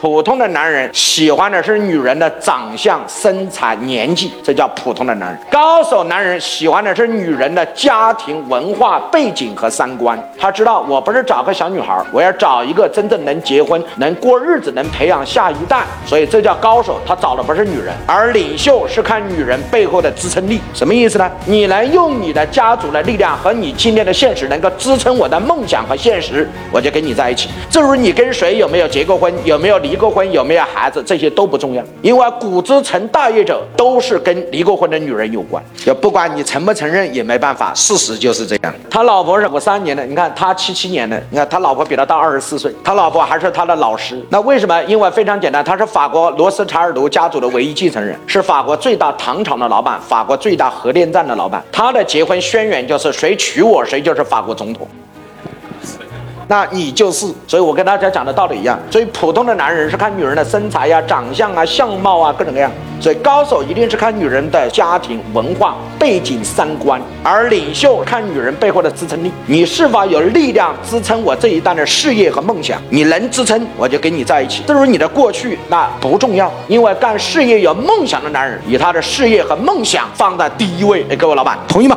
普通的男人喜欢的是女人的长相、身材、年纪，这叫普通的男人。高手男人喜欢的是女人的家庭、文化背景和三观。他知道我不是找个小女孩，我要找一个真正能结婚、能过日子、能培养下一代。所以这叫高手，他找的不是女人，而领袖是看女人背后的支撑力。什么意思呢？你能用你的家族的力量和你今天的现实能够支撑我的梦想和现实，我就跟你在一起。至于你跟谁有没有结过婚，有没有离。离过婚有没有孩子，这些都不重要，因为古之成大业者都是跟离过婚的女人有关。就不管你承不承认也没办法，事实就是这样。他老婆是五三年的，你看他七七年的，你看他老婆比他大二十四岁，他老婆还是他的老师。那为什么？因为非常简单，他是法国罗斯柴尔德家族的唯一继承人，是法国最大糖厂的老板，法国最大核电站的老板。他的结婚宣言就是谁娶我，谁就是法国总统。那你就是，所以我跟大家讲的道理一样。所以普通的男人是看女人的身材呀、长相啊、相貌啊各种各样。所以高手一定是看女人的家庭、文化背景、三观，而领袖看女人背后的支撑力。你是否有力量支撑我这一代的事业和梦想？你能支撑，我就跟你在一起。至于你的过去，那不重要，因为干事业有梦想的男人，以他的事业和梦想放在第一位。哎，各位老板，同意吗？